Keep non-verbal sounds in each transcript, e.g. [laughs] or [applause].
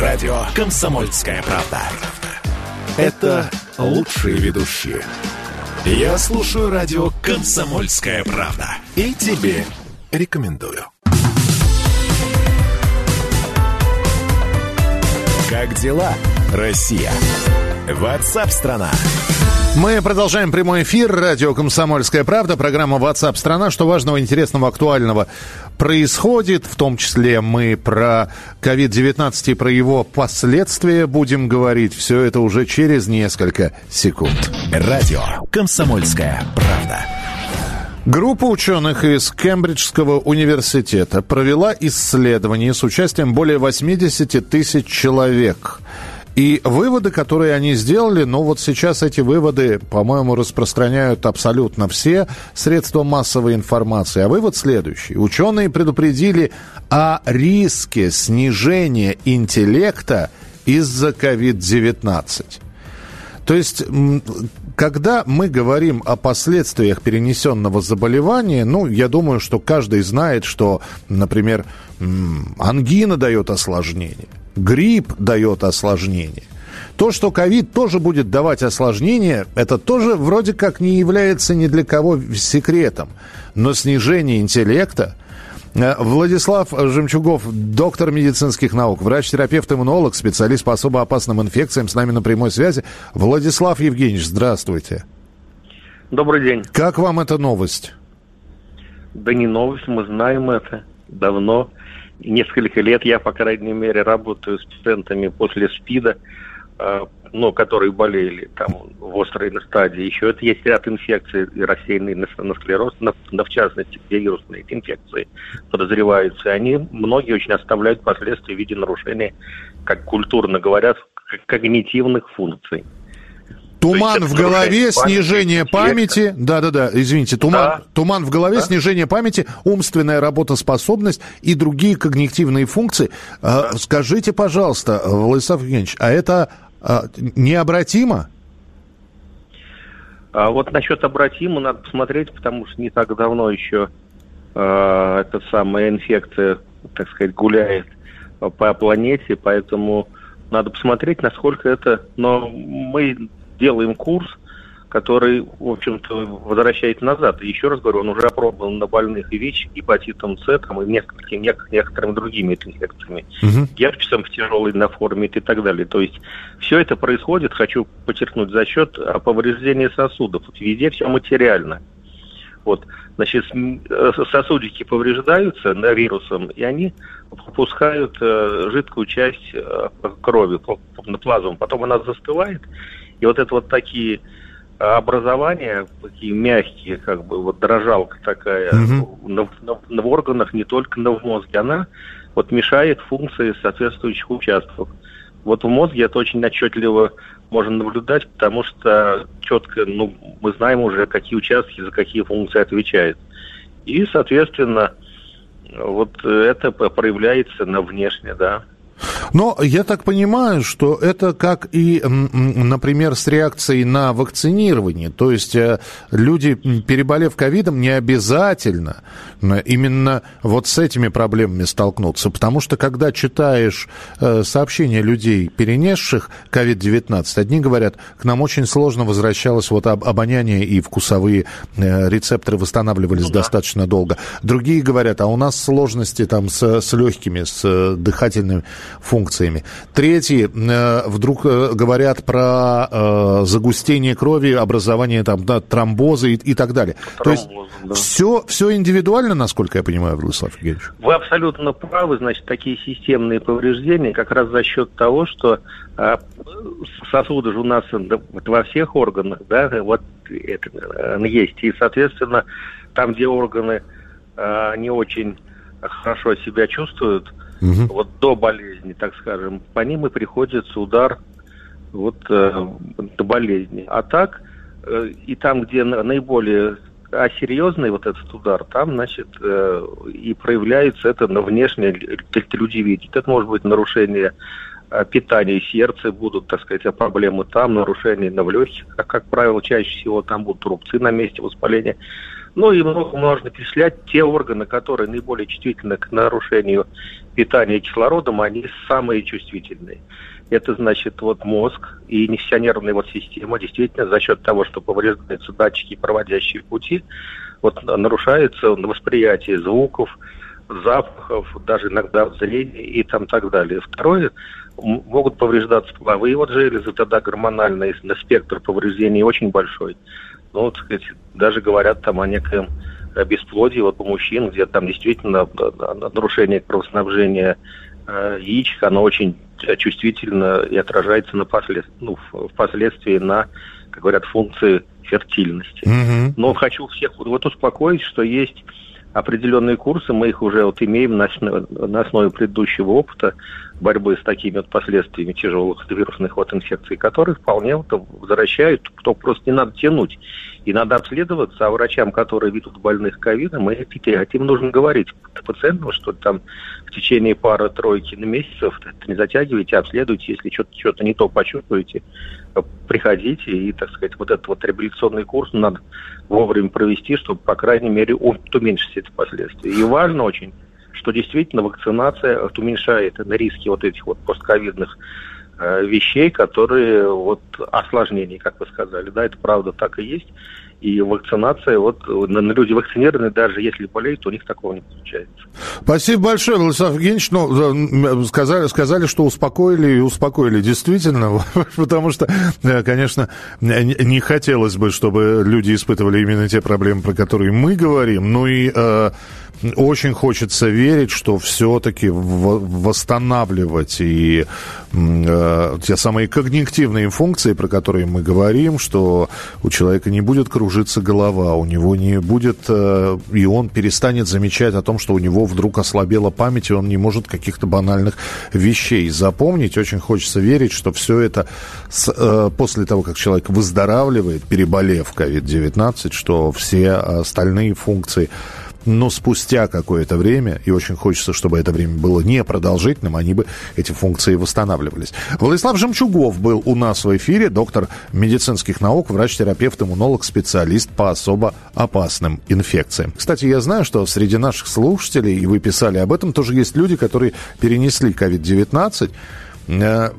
Радио «Комсомольская правда». Это лучшие ведущие. Я слушаю радио «Комсомольская правда». И тебе рекомендую. Как дела, Россия? Ватсап-страна! Мы продолжаем прямой эфир. Радио «Комсомольская правда». Программа WhatsApp страна Что важного, интересного, актуального происходит? В том числе мы про COVID-19 и про его последствия будем говорить. Все это уже через несколько секунд. Радио «Комсомольская правда». Группа ученых из Кембриджского университета провела исследование с участием более 80 тысяч человек – и выводы, которые они сделали, ну вот сейчас эти выводы, по-моему, распространяют абсолютно все средства массовой информации. А вывод следующий. Ученые предупредили о риске снижения интеллекта из-за COVID-19. То есть, когда мы говорим о последствиях перенесенного заболевания, ну, я думаю, что каждый знает, что, например, ангина дает осложнение грипп дает осложнение. То, что ковид тоже будет давать осложнения, это тоже вроде как не является ни для кого секретом. Но снижение интеллекта, э, Владислав Жемчугов, доктор медицинских наук, врач-терапевт, иммунолог, специалист по особо опасным инфекциям, с нами на прямой связи. Владислав Евгеньевич, здравствуйте. Добрый день. Как вам эта новость? Да не новость, мы знаем это давно несколько лет я, по крайней мере, работаю с пациентами после СПИДа, э, ну, которые болели там в острой стадии. Еще это есть ряд инфекций, рассеянный на, на на, в частности, вирусные инфекции подозреваются. Они, многие очень оставляют последствия в виде нарушения, как культурно говорят, когнитивных функций. Туман в голове, снижение памяти. Да-да-да, извините, туман, да. туман в голове, да. снижение памяти, умственная работоспособность и другие когнитивные функции. А, да. Скажите, пожалуйста, Владислав Евгеньевич, а это а, необратимо? А вот насчет обратимо надо посмотреть, потому что не так давно еще э, эта самая инфекция, так сказать, гуляет по планете, поэтому надо посмотреть, насколько это... Но мы делаем курс, который, в общем-то, возвращает назад. И еще раз говорю, он уже опробован на больных и ВИЧ, гепатитом С, там, и несколькими, некоторыми другими инфекциями, угу. герпесом в тяжелой на форме и так далее. То есть все это происходит, хочу подчеркнуть, за счет повреждения сосудов. Везде все материально. Вот, значит, э, сосудики повреждаются на вирусом, и они пропускают э, жидкую часть э, крови на плазму. Потом она застывает, и вот это вот такие образования, такие мягкие, как бы вот дрожалка такая угу. на, на, на, в органах, не только на в мозге, она вот мешает функции соответствующих участков. Вот в мозге это очень отчетливо можно наблюдать, потому что четко, ну, мы знаем уже, какие участки за какие функции отвечают. И, соответственно, вот это проявляется на внешне, да. Но я так понимаю, что это как и, например, с реакцией на вакцинирование. То есть э, люди, переболев ковидом, не обязательно именно вот с этими проблемами столкнуться. Потому что когда читаешь э, сообщения людей, перенесших ковид-19, одни говорят, к нам очень сложно возвращалось вот обоняние и вкусовые э, рецепторы восстанавливались ну, да. достаточно долго. Другие говорят, а у нас сложности там с, с легкими, с дыхательными функциями. Третьи э, вдруг э, говорят про э, загустение крови, образование там, да, тромбоза и, и так далее. Тромбоз, То есть да. все, все индивидуально, насколько я понимаю, Владислав Евгеньевич? Вы абсолютно правы. Значит, такие системные повреждения как раз за счет того, что э, сосуды же у нас во всех органах, да, вот это есть. И, соответственно, там, где органы э, не очень хорошо себя чувствуют, угу. вот до болезни, так скажем, по ним и приходится удар вот э, до болезни. А так, э, и там, где наиболее а серьезный вот этот удар, там, значит, э, и проявляется это на внешне, люди видят. Это может быть нарушение э, питания сердца, будут, так сказать, проблемы там, нарушения на в легких, как, как правило, чаще всего там будут рубцы на месте воспаления. Ну и много можно перечислять те органы, которые наиболее чувствительны к нарушению питания кислородом, они самые чувствительные. Это значит вот мозг и не вся нервная вот система действительно за счет того, что повреждаются датчики, проводящие пути, вот нарушается восприятие звуков, запахов, даже иногда зрения и там так далее. Второе, могут повреждаться половые вот железы, тогда гормональный спектр повреждений очень большой. Ну, вот, сказать, даже говорят там о неком бесплодии вот у мужчин, где там действительно нарушение кровоснабжения э, яичек, оно очень чувствительно и отражается на послед... ну, впоследствии на, как говорят, функции фертильности. Mm-hmm. Но хочу всех вот успокоить, что есть определенные курсы, мы их уже вот имеем на, на основе предыдущего опыта борьбы с такими вот последствиями тяжелых вирусных вот инфекций, которые вполне вот возвращают, то просто не надо тянуть. И надо обследоваться, а врачам, которые ведут больных ковидом, и им нужно говорить пациентам, что там в течение пары-тройки месяцев не затягивайте, обследуйте, если что-то что не то почувствуете, приходите, и, так сказать, вот этот вот реабилитационный курс надо вовремя провести, чтобы, по крайней мере, уменьшить эти последствия. И важно очень, что действительно вакцинация уменьшает риски вот этих вот постковидных вещей, которые вот осложнений, как вы сказали, да, это правда так и есть. И вакцинация, вот люди вакцинированы, даже если болеют, у них такого не получается. Спасибо большое, Владислав Евгеньевич. Ну, сказали, сказали, что успокоили и успокоили. Действительно, [laughs] потому что, э, конечно, не хотелось бы, чтобы люди испытывали именно те проблемы, про которые мы говорим. Ну и э, очень хочется верить, что все-таки восстанавливать и э, те самые когнитивные функции, про которые мы говорим, что у человека не будет кружиться голова, у него не будет, э, и он перестанет замечать о том, что у него вдруг ослабела память, и он не может каких-то банальных вещей запомнить. Очень хочется верить, что все это с, э, после того, как человек выздоравливает, переболев COVID-19, что все остальные функции но спустя какое-то время, и очень хочется, чтобы это время было не продолжительным, они бы, эти функции восстанавливались. Владислав Жемчугов был у нас в эфире, доктор медицинских наук, врач-терапевт, иммунолог, специалист по особо опасным инфекциям. Кстати, я знаю, что среди наших слушателей, и вы писали об этом, тоже есть люди, которые перенесли COVID-19, э,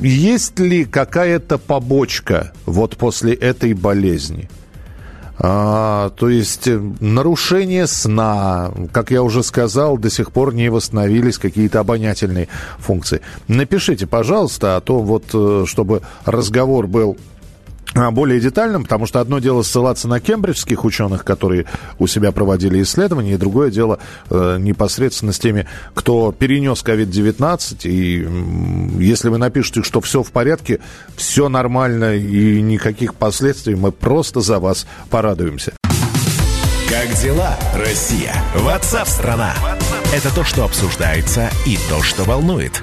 есть ли какая-то побочка вот после этой болезни? А, то есть э, нарушение сна, как я уже сказал, до сих пор не восстановились какие-то обонятельные функции. Напишите, пожалуйста, а то вот, э, чтобы разговор был более детальным, потому что одно дело ссылаться на кембриджских ученых, которые у себя проводили исследования, и другое дело э, непосредственно с теми, кто перенес COVID-19. И э, если вы напишете, что все в порядке, все нормально и никаких последствий, мы просто за вас порадуемся. Как дела, Россия? Ватсап-страна! Это то, что обсуждается и то, что волнует.